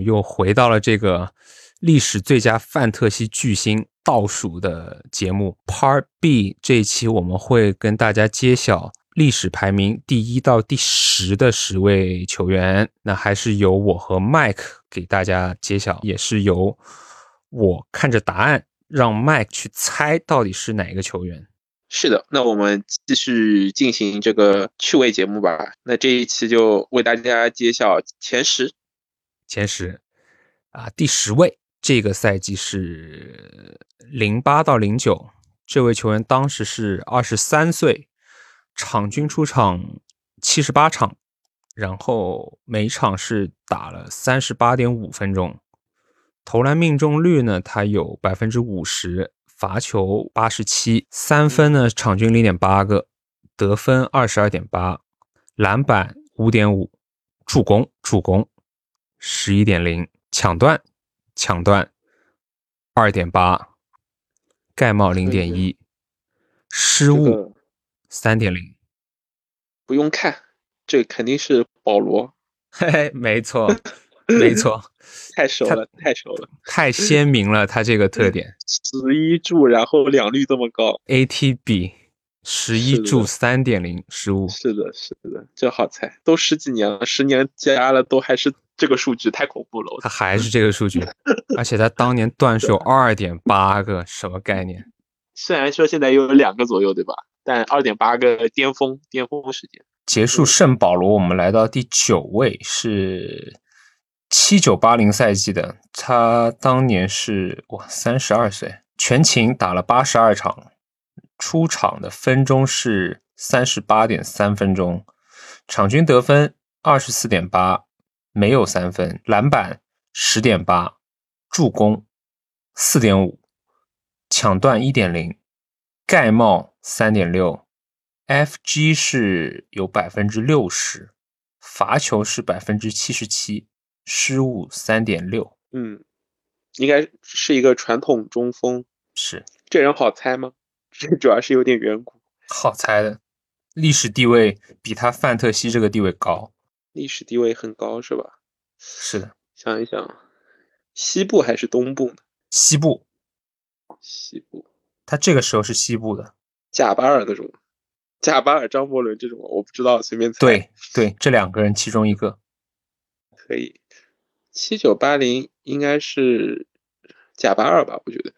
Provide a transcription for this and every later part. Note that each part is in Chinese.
又回到了这个历史最佳范特西巨星倒数的节目 Part B。这一期我们会跟大家揭晓历史排名第一到第十的十位球员。那还是由我和 Mike 给大家揭晓，也是由我看着答案，让 Mike 去猜到底是哪一个球员。是的，那我们继续进行这个趣味节目吧。那这一期就为大家揭晓前十。前十啊，第十位，这个赛季是零八到零九，这位球员当时是二十三岁，场均出场七十八场，然后每场是打了三十八点五分钟，投篮命中率呢，他有百分之五十。罚球八十七，三分呢场均零点八个，得分二十二点八，篮板五点五，助攻助攻十一点零，抢断抢断二点八，盖帽零点一，失误三点零。不用看，这肯定是保罗。嘿嘿，没错。没错，太熟了，太熟了，太鲜明了。他这个特点，十一助，然后两率这么高，ATB 十一助三点零失误，是的，是的，这好猜，都十几年了，十年加了都还是这个数据，太恐怖了。他还是这个数据，而且他当年段数有二点八个，什么概念？虽然说现在又有两个左右，对吧？但二点八个巅峰，巅峰时间结束。圣保罗，我们来到第九位是。七九八零赛季的他当年是哇三十二岁，全勤打了八十二场，出场的分钟是三十八点三分钟，场均得分二十四点八，没有三分，篮板十点八，助攻四点五，抢断一点零，盖帽三点六，FG 是有百分之六十，罚球是百分之七十七。失误三点六，嗯，应该是一个传统中锋。是这人好猜吗？这主要是有点远古，好猜的。历史地位比他范特西这个地位高，历史地位很高是吧？是的。想一想，西部还是东部呢？西部，西部。他这个时候是西部的。贾巴尔那种，贾巴尔、张伯伦这种，我不知道，随便猜。对对，这两个人其中一个可以。七九八零应该是贾巴尔吧？我觉得，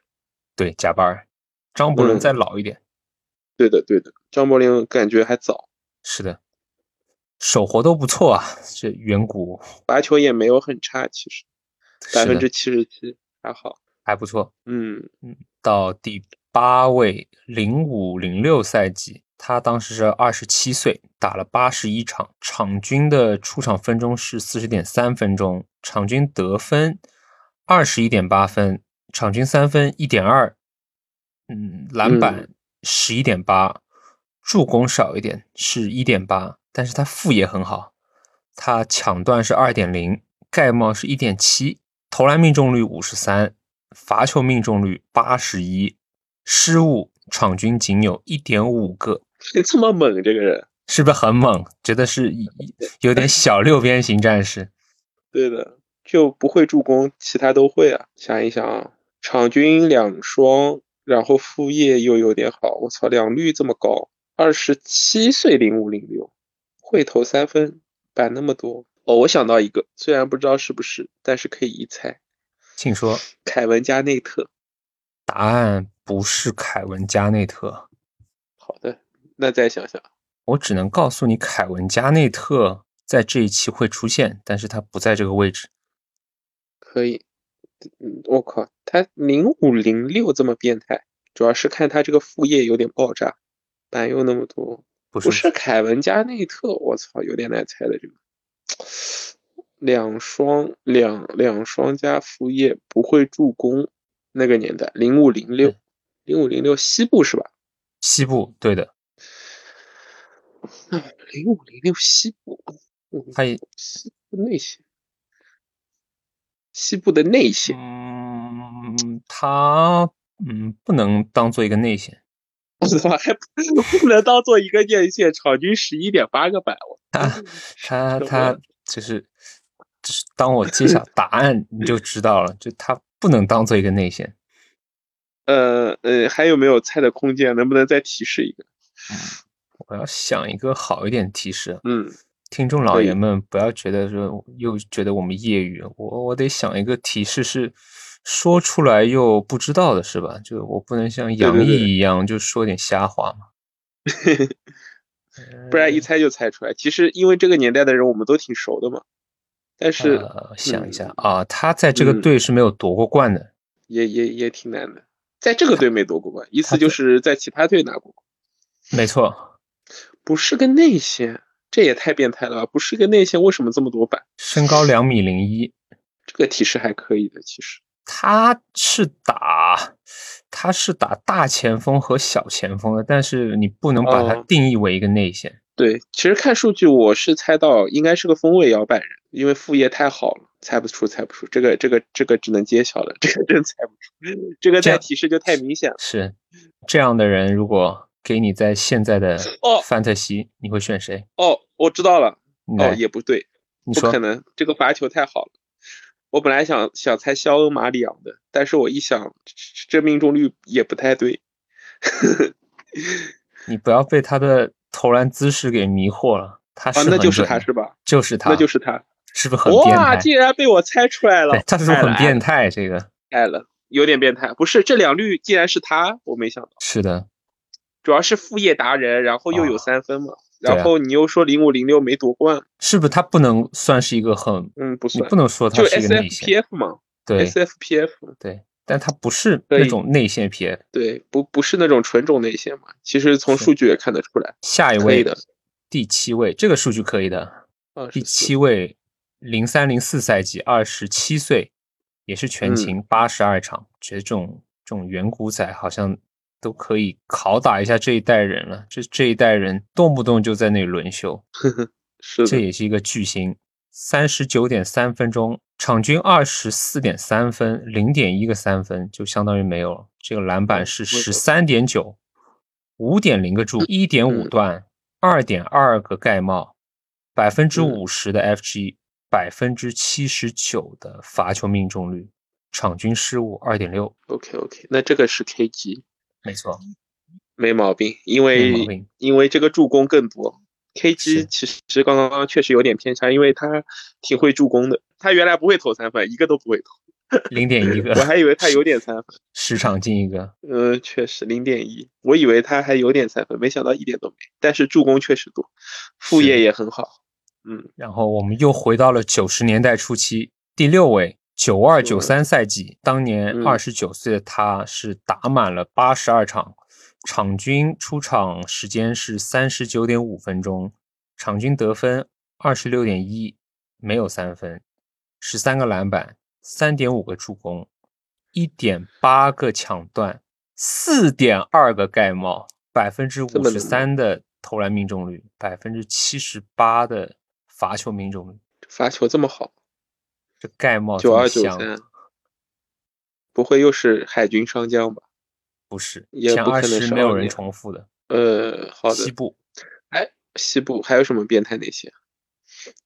对，贾巴尔，张伯伦再老一点。对的，对的，张伯伦感觉还早。是的，手活都不错啊，这远古罚球也没有很差，其实百分之七十七还好，还不错。嗯嗯，到第八位，零五零六赛季。他当时是二十七岁，打了八十一场，场均的出场分钟是四十点三分钟，场均得分二十一点八分，场均三分一点二，嗯，篮板十一点八，助攻少一点是一点八，但是他副也很好，他抢断是二点零，盖帽是一点七，投篮命中率五十三，罚球命中率八十一，失误场均仅有一点五个。这么猛，这个人是不是很猛？觉得是有点小六边形战士。对的，就不会助攻，其他都会啊。想一想啊，场均两双，然后副业又有点好，我操，两率这么高。二十七岁，零五零六，会投三分，板那么多。哦，我想到一个，虽然不知道是不是，但是可以一猜。请说，凯文加内特。答案不是凯文加内特。好的。那再想想，我只能告诉你，凯文加内特在这一期会出现，但是他不在这个位置。可以，我靠，他零五零六这么变态，主要是看他这个副业有点爆炸，板又那么多。不是凯文加内特，我操，有点难猜的这个。两双两两双加副业不会助攻，那个年代零五零六，零五零六西部是吧？西部，对的。零五零六西部，他也西部内线，西部的内线。嗯，他嗯不能当做一个内线，我操，还不能当做一个内线，场均十一点八个板，他他他就是就是当我揭晓答案，你就知道了，就他不能当做一个内线。呃呃，还有没有猜的空间？能不能再提示一个？我要想一个好一点提示。嗯，听众老爷们不要觉得说又觉得我们业余，我我得想一个提示是说出来又不知道的是吧？就我不能像杨毅一样就说点瞎话嘛。不然一猜就猜出来。其实因为这个年代的人我们都挺熟的嘛，但是呃，想一下嗯啊，他在这个嗯队是没有夺过冠的。也也也挺难的。在这个队没夺过冠，意他思就是在其他队拿过。没错，不是个内线，这也太变态了吧！不是一个内线，为什么这么多板？身高两米零一，这个提示还可以的，其实。他是打他是打大前锋和小前锋的，但是你不能把它哦定义为一个内线。对，其实看数据我是猜到应该是个锋卫摇摆人，因为副业太好了，猜不出，猜不出。这个这个这个只能揭晓了，这个真猜不出。这个再提示就太明显了。是这样的人，如果给你在现在的哦范特西，你会选谁？哦，我知道了。哦，也不对，你说不可能，这个罚球太好了。我本来想想猜肖恩马里昂的，但是我一想，这命中率也不太对。你不要被他的投篮姿势给迷惑了，他是啊，那就是他是吧？就是他，那就是他。是不是很变哇，态？竟然被我猜出来了，，他是不是很变态？这个爱了，有点变态。不是这两率竟然是他，我没想到。是的，主要是副业达人，然后又有哦三分嘛，然后你又说零五零六没夺冠，是不是他不能算是一个很？嗯，不你算不，能说他就是一个内线，SFPF 嘛对，SFPF，对，但他不是那种内线 PF。对，不不是那种纯种内线嘛，其实从数据也看得出来。下一位的，第七位，这个数据可以的。二第七位，零三零四赛季，二十七岁，也是全勤八十二场。觉得这种这种远古仔好像都可以拷打一下这一代人了。这这一代人动不动就在那里轮休，是的，这也是一个巨星。三十九点三分钟，场均二十四点三分，零点一个三分就相当于没有了。这个篮板是十三点九，五点零个助，一点五嗯段，二点二个盖帽，百分之嗯五十的 FG，百分之七十九的罚球命中率，场均失误二点六，OK OK，那这个是 KG，没错，没毛病，因为因为这个助攻更多。KG 其实刚刚确实有点偏差，因为他挺会助攻的。他原来不会投三分，一个都不会投，零点一个 我，还以为他有点三分。十场进一个，呃，确实零点一，我以为他还有点三分，没想到一点都没。但是助攻确实多，副业也很好。嗯，然后我们又回到了九十年代初期，第六位，九二九三赛季，当年嗯。二十九岁的他是打满了八十二场，场均出场时间是三十九点五分钟，场均得分二十六点一，没有三分，十三个篮板，三点五个助攻，一点八个抢断，四点二个盖帽，百分之五十三的投篮命中率，百分之七十八的罚球命中率，罚球这么好，这盖帽这九二九，三，不会又是海军上将吧？不是也不可能是没有人重复的。呃，好的。西部哎，西部还有什么变态那些？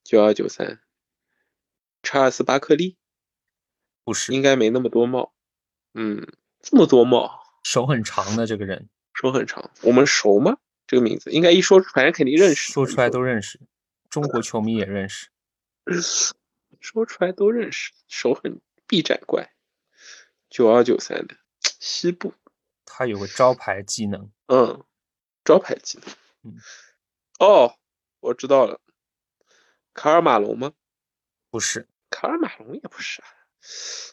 九二九三，查尔斯巴克利不是应该没那么多帽。嗯，这么多帽，手很长的这个人，手很长，我们熟吗？这个名字应该一说，反正肯定认识。说出来都认识，中国球迷也认识。说出来都认识，手很臂展怪，九二九三的西部，他有个招牌技能，嗯，招牌技能。嗯，哦，我知道了，卡尔马龙吗？不是卡尔马龙也不是啊，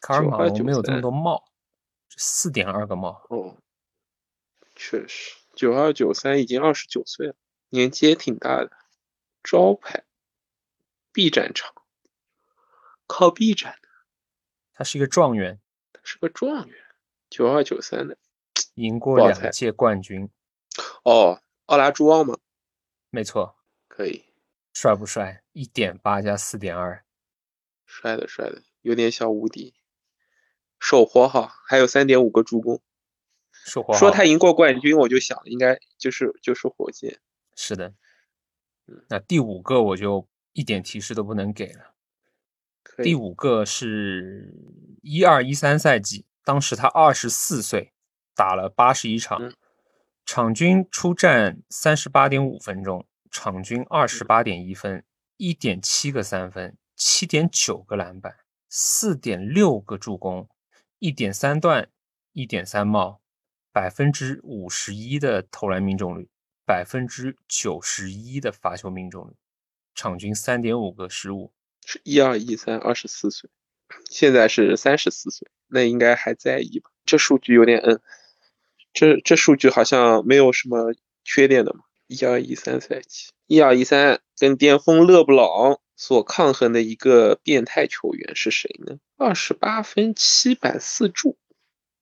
卡尔马龙没有这么多帽，四点二个帽。哦，确实，九二九三已经二十九岁了，年纪也挺大的。招牌，臂展长，靠臂展的，他是一个状元，他是个状元，九二九三的。赢过两届冠军。哦，奥拉朱旺吗？没错，可以，帅不帅？一点八加四点二，帅的帅的，有点小无敌，手活好，还有三点五个助攻。说他赢过冠军，我就想应该就是就是火箭。是的嗯。那第五个我就一点提示都不能给了。第五个是一二一三赛季，当时他二十四岁，打了八十一场，嗯场均出战三十八点五分钟，场均二十八点一分，一点七个三分，七点九个篮板，四点六个助攻，一点三断，一点三帽，百分之五十一的投篮命中率，百分之九十一的罚球命中率，场均三点五个失误。是一二一三，二十四岁，现在是三十四岁，那应该还在意吧？这数据有点嗯，这这数据好像没有什么缺点的嘛。一二一三赛季，一二一三跟巅峰勒布朗所抗衡的一个变态球员是谁呢？二十八分，七板四助。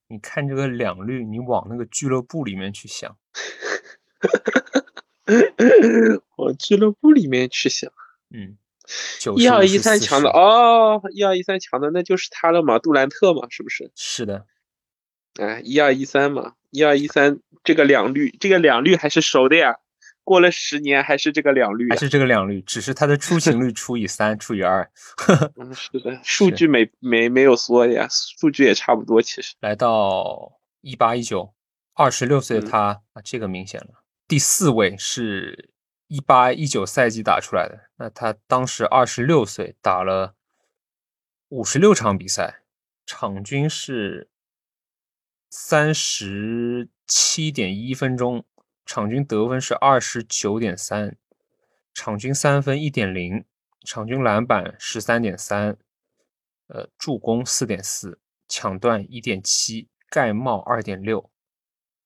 你看这个两率，你往那个俱乐部里面去想，往俱乐部里面去想，嗯，一二一三强的哦，一二一三强的那就是他了嘛，杜兰特嘛，是不是？是的，哎，一二一三嘛，一二一三这个两率，这个两率还是熟的呀。过了十年还是这个两率啊，还是这个两率，只是它的出勤率除以三除以二。嗯，是的，数据没没没有缩呀，数据也差不多，其实。来到一八一九，二十六岁的嗯他、啊，这个明显了。第四位是一八一九赛季打出来的，那他当时二十六岁，打了五十六场比赛，场均是三十七点一分钟，场均得分是二十九点三，场均三分一点零，场均篮板十三点三，呃，助攻四点四，抢断一点七，盖帽二点六，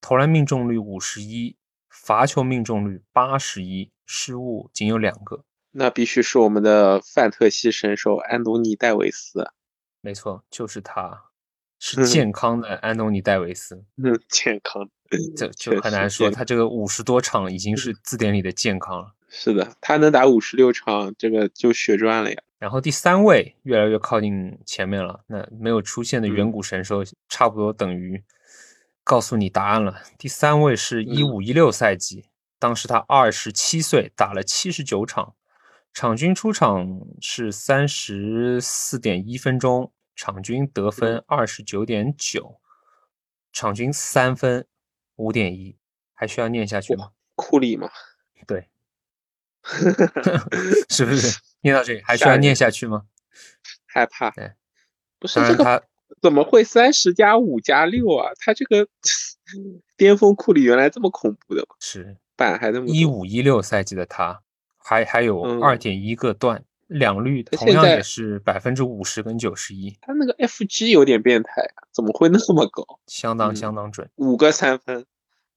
投篮命中率五十一，罚球命中率八十一，失误仅有两个。那必须是我们的范特西神兽安东尼戴维斯啊，没错，就是他，嗯是健康的安东尼戴维斯，嗯，健康，这就 很难说，他这个五十多场已经是字典里的健康了。是的，他能打五十六场，这个就血赚了呀。然后第三位越来越靠近前面了，那没有出现的远嗯古神兽差不多等于告诉你答案了。第三位是一嗯五一六赛季，当时他二十七岁，打了七十九场，场均出场是三十四点一分钟，场均得分嗯二十九点九，场均三分五点一，还需要念下去吗？库里吗，对，是不是？念到这里还需要念下去吗？害怕对，不是这个他怎么会三十加五加六啊？他这个 巅峰库里原来这么恐怖的吗？是板还那么多一五一六赛季的他，还还有嗯二点一个段，两率同样也是百分之五十跟九十一，他那个 FG 有点变态啊，怎么会那么高？相当嗯相当准。五个三分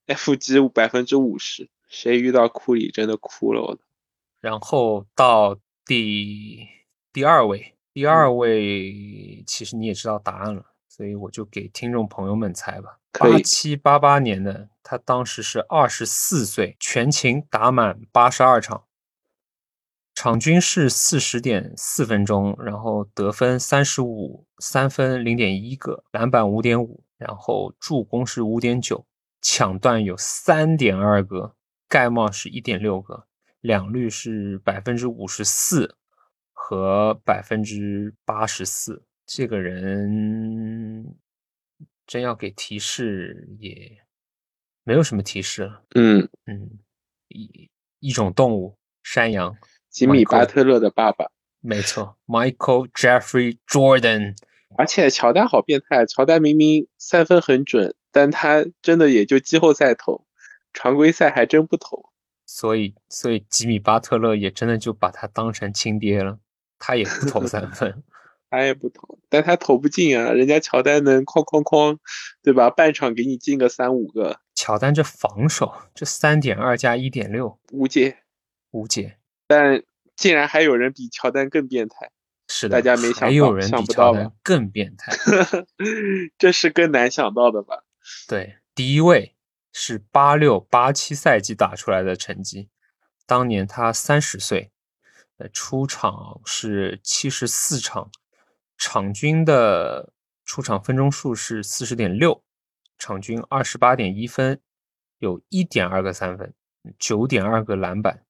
，FG 百分之五十，谁遇到库里真的哭了？我的！然后到第第二位，第嗯二位其实你也知道答案了，所以我就给听众朋友们猜吧。八七八八年的他当时是二十四岁，全勤打满八十二场，场均是四十点四分钟，然后得分三十五，三分零点一个，篮板五点五，然后助攻是五点九，抢断有三点二个，盖帽是一点六个，两率是百分之五十四和百分之八十四。这个人真要给提示，也没有什么提示了。嗯，嗯，一一种动物，山羊。吉米巴特勒的爸爸，没错，Michael Jeffrey Jordan，而且乔丹好变态，乔丹明明三分很准，但他真的也就季后赛投，常规赛还真不投。所以所以吉米巴特勒也真的就把他当成亲爹了，他也不投三分。他也不投，但他投不进啊！人家乔丹能哐哐哐，对吧？半场给你进个三五个，乔丹这防守，这三点二加一点六，无解。无解。但竟然还有人比乔丹更变态，是的，大家没想还有人比乔丹更变态。这是更难想到的吧？对，第一位是八六八七赛季打出来的成绩，当年他三十岁，呃，出场是七十四场，场均的出场分钟数是四十点六，场均二十八点一分，有一点二个三分，九点二个篮板，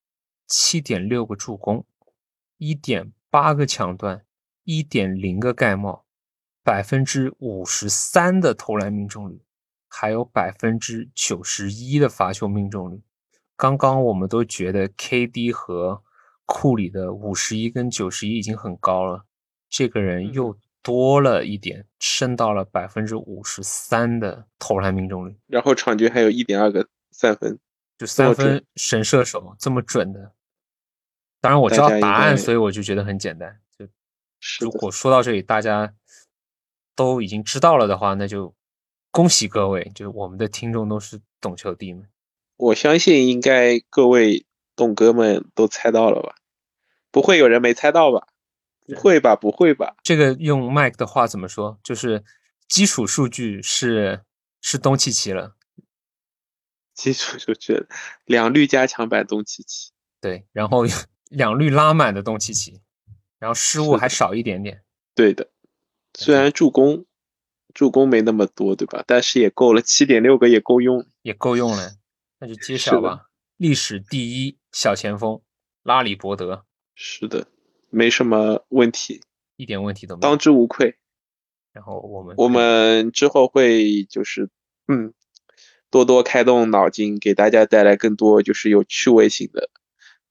七点六个助攻，一点八个抢断，一点零个盖帽，百分之五十三的投篮命中率，还有百分之九十一的罚球命中率。刚刚我们都觉得 KD 和库里的五十一跟九十一已经很高了，这个人又多了一点，升到了百分之五十三的投篮命中率。然后场均还有一点二个三分，就三分神射手这么准的。当然我知道答案，所以我就觉得很简单。就如果说到这里，大家都已经知道了的话，那就恭喜各位，就是我们的听众都是懂球帝们。我相信应该各位懂哥们都猜到了吧？不会有人没猜到吧？不会吧？不会吧？这个用 Mike 的话怎么说？就是基础数据是是东契奇了。基础数据两率加强版东契奇。对，然后 两率拉满的东契奇，然后失误还少一点点。对的，虽然助攻助攻没那么多，对吧？但是也够了，七点六个也够用，也够用了。那就揭晓吧！历史第一小前锋拉里伯德，是的，没什么问题，一点问题都没有，当之无愧。然后我们我们之后会就是嗯，多多开动脑筋，给大家带来更多就是有趣味性的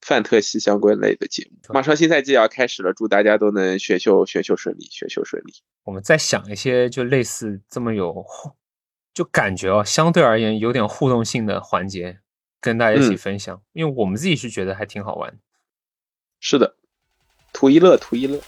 范特西相关类的节目。马上新赛季要开始了，祝大家都能选秀选秀顺利，选秀顺利。我们再想一些就类似这么有。就感觉哦，相对而言有点互动性的环节，跟大家一起分享，因为我们自己是觉得还挺好玩。是的，图一乐，图一乐。